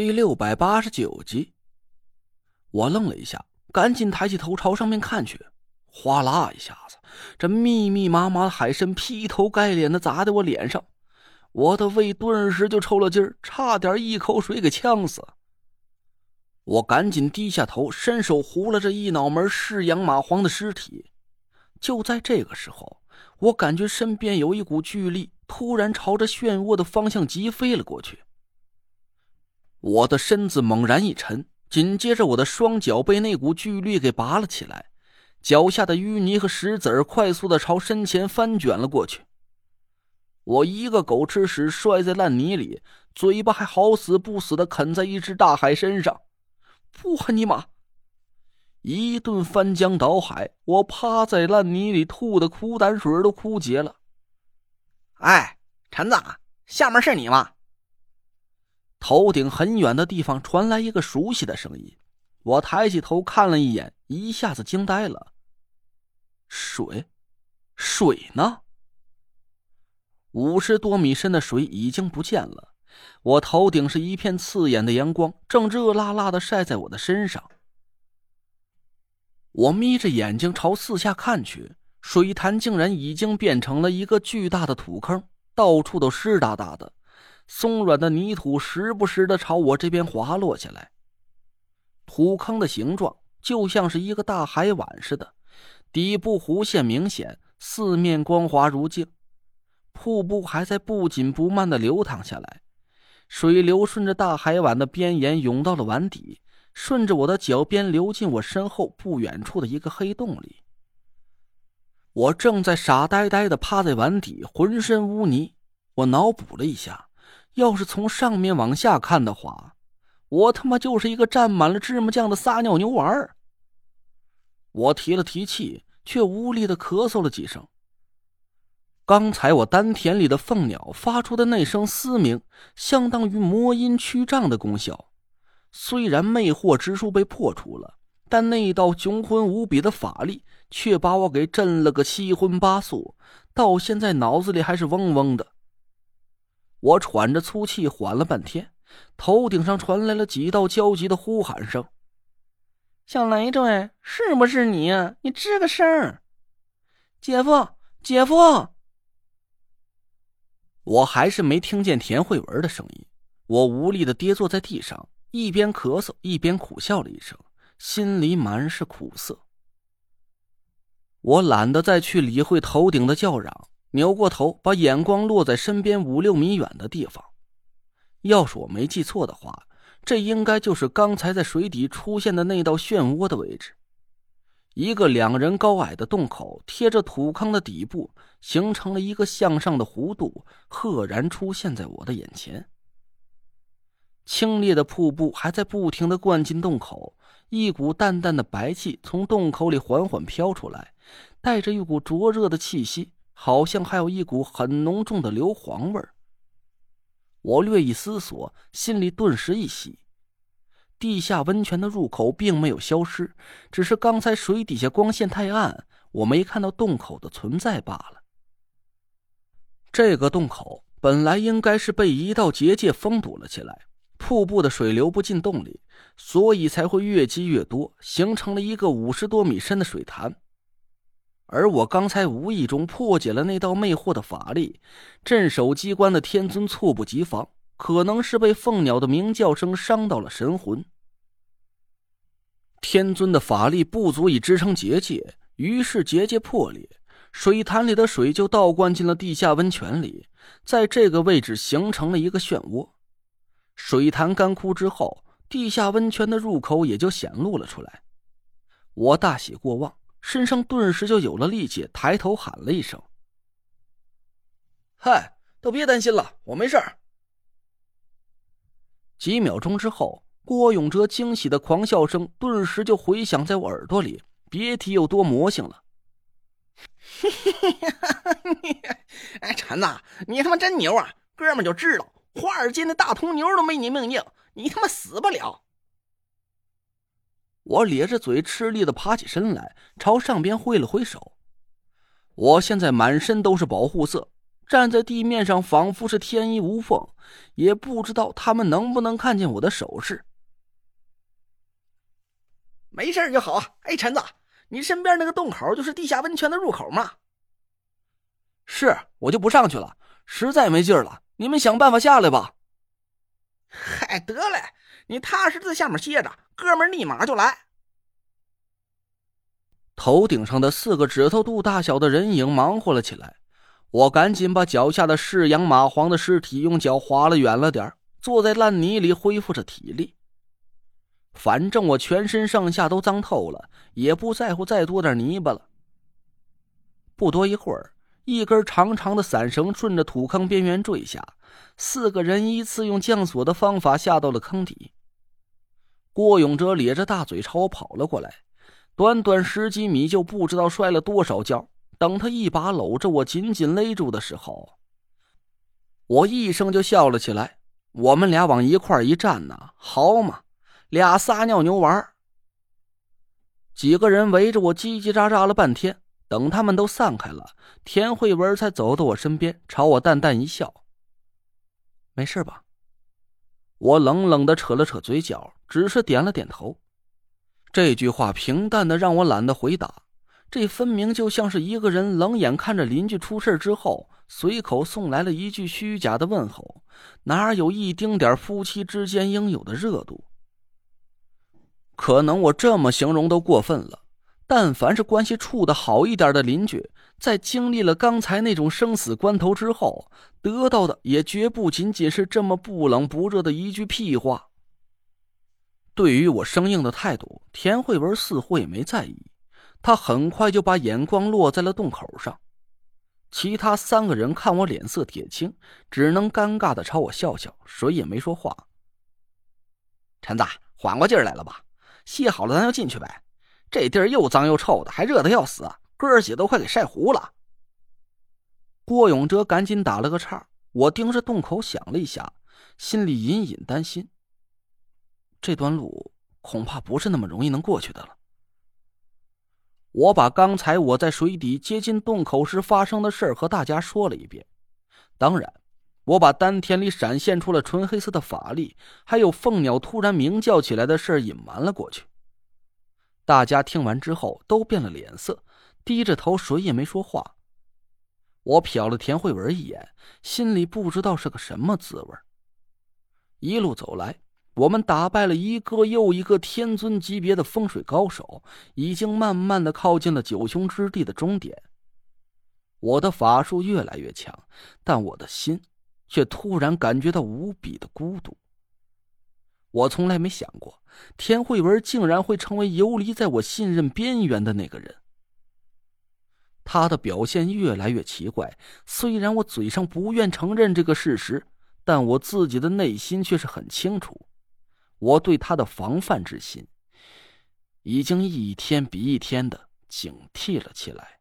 第六百八十九集，我愣了一下，赶紧抬起头朝上面看去，哗啦一下子，这密密麻麻的海参劈头盖脸的砸在我脸上，我的胃顿时就抽了筋儿，差点一口水给呛死。我赶紧低下头，伸手糊了这一脑门是羊蚂蟥的尸体。就在这个时候，我感觉身边有一股巨力突然朝着漩涡的方向疾飞了过去。我的身子猛然一沉，紧接着我的双脚被那股巨力给拔了起来，脚下的淤泥和石子儿快速的朝身前翻卷了过去。我一个狗吃屎摔在烂泥里，嘴巴还好死不死的啃在一只大海身上。我尼玛！一顿翻江倒海，我趴在烂泥里吐的苦胆水都枯竭了。哎，陈子，下面是你吗？头顶很远的地方传来一个熟悉的声音，我抬起头看了一眼，一下子惊呆了。水，水呢？五十多米深的水已经不见了，我头顶是一片刺眼的阳光，正热辣辣的晒在我的身上。我眯着眼睛朝四下看去，水潭竟然已经变成了一个巨大的土坑，到处都湿哒哒的。松软的泥土时不时的朝我这边滑落下来，土坑的形状就像是一个大海碗似的，底部弧线明显，四面光滑如镜。瀑布还在不紧不慢的流淌下来，水流顺着大海碗的边沿涌到了碗底，顺着我的脚边流进我身后不远处的一个黑洞里。我正在傻呆呆的趴在碗底，浑身污泥。我脑补了一下。要是从上面往下看的话，我他妈就是一个沾满了芝麻酱的撒尿牛丸儿。我提了提气，却无力的咳嗽了几声。刚才我丹田里的凤鸟发出的那声嘶鸣，相当于魔音驱瘴的功效。虽然魅惑之术被破除了，但那道雄浑无比的法力却把我给震了个七荤八素，到现在脑子里还是嗡嗡的。我喘着粗气，缓了半天，头顶上传来了几道焦急的呼喊声：“小累赘，是不是你？你吱个声！姐夫，姐夫！”我还是没听见田慧文的声音。我无力的跌坐在地上，一边咳嗽一边苦笑了一声，心里满是苦涩。我懒得再去理会头顶的叫嚷。扭过头，把眼光落在身边五六米远的地方。要是我没记错的话，这应该就是刚才在水底出现的那道漩涡的位置。一个两人高矮的洞口贴着土坑的底部，形成了一个向上的弧度，赫然出现在我的眼前。清冽的瀑布还在不停的灌进洞口，一股淡淡的白气从洞口里缓缓飘出来，带着一股灼热的气息。好像还有一股很浓重的硫磺味儿。我略一思索，心里顿时一喜。地下温泉的入口并没有消失，只是刚才水底下光线太暗，我没看到洞口的存在罢了。这个洞口本来应该是被一道结界封堵了起来，瀑布的水流不进洞里，所以才会越积越多，形成了一个五十多米深的水潭。而我刚才无意中破解了那道魅惑的法力，镇守机关的天尊猝不及防，可能是被凤鸟的鸣叫声伤到了神魂。天尊的法力不足以支撑结界，于是结界破裂，水潭里的水就倒灌进了地下温泉里，在这个位置形成了一个漩涡。水潭干枯之后，地下温泉的入口也就显露了出来。我大喜过望。身上顿时就有了力气，抬头喊了一声：“嗨，都别担心了，我没事儿。”几秒钟之后，郭永哲惊喜的狂笑声顿时就回响在我耳朵里，别提有多魔性了。哎，陈子，你他妈真牛啊！哥们就知道，华尔街那大铜牛都没你命硬，你他妈死不了。我咧着嘴，吃力的爬起身来，朝上边挥了挥手。我现在满身都是保护色，站在地面上，仿佛是天衣无缝，也不知道他们能不能看见我的手势。没事就好。哎，陈子，你身边那个洞口就是地下温泉的入口吗？是，我就不上去了，实在没劲儿了。你们想办法下来吧。嗨，得嘞，你踏实在下面歇着，哥们立马就来。头顶上的四个指头肚大小的人影忙活了起来，我赶紧把脚下的是羊蚂蟥的尸体用脚划了远了点坐在烂泥里恢复着体力。反正我全身上下都脏透了，也不在乎再多点泥巴了。不多一会儿，一根长长的伞绳顺着土坑边缘坠下，四个人依次用降索的方法下到了坑底。郭永哲咧着大嘴朝我跑了过来，短短十几米就不知道摔了多少跤。等他一把搂着我，紧紧勒住的时候，我一声就笑了起来。我们俩往一块一站呢，好嘛！俩撒尿牛丸几个人围着我叽叽喳喳了半天，等他们都散开了，田慧文才走到我身边，朝我淡淡一笑：“没事吧？”我冷冷的扯了扯嘴角，只是点了点头。这句话平淡的让我懒得回答，这分明就像是一个人冷眼看着邻居出事之后，随口送来了一句虚假的问候，哪有一丁点夫妻之间应有的热度？可能我这么形容都过分了，但凡是关系处的好一点的邻居，在经历了刚才那种生死关头之后，得到的也绝不仅仅是这么不冷不热的一句屁话。对于我生硬的态度，田慧文似乎也没在意，他很快就把眼光落在了洞口上。其他三个人看我脸色铁青，只能尴尬的朝我笑笑，谁也没说话。陈子，缓过劲儿来了吧？歇好了，咱就进去呗。这地儿又脏又臭的，还热的要死，哥儿几都快给晒糊了。郭永哲赶紧打了个岔。我盯着洞口想了一下，心里隐隐担心。这段路恐怕不是那么容易能过去的了。我把刚才我在水底接近洞口时发生的事和大家说了一遍，当然。我把丹田里闪现出了纯黑色的法力，还有凤鸟突然鸣叫起来的事隐瞒了过去。大家听完之后都变了脸色，低着头，谁也没说话。我瞟了田慧文一眼，心里不知道是个什么滋味。一路走来，我们打败了一个又一个天尊级别的风水高手，已经慢慢的靠近了九凶之地的终点。我的法术越来越强，但我的心。却突然感觉到无比的孤独。我从来没想过，田慧文竟然会成为游离在我信任边缘的那个人。他的表现越来越奇怪，虽然我嘴上不愿承认这个事实，但我自己的内心却是很清楚，我对他的防范之心，已经一天比一天的警惕了起来。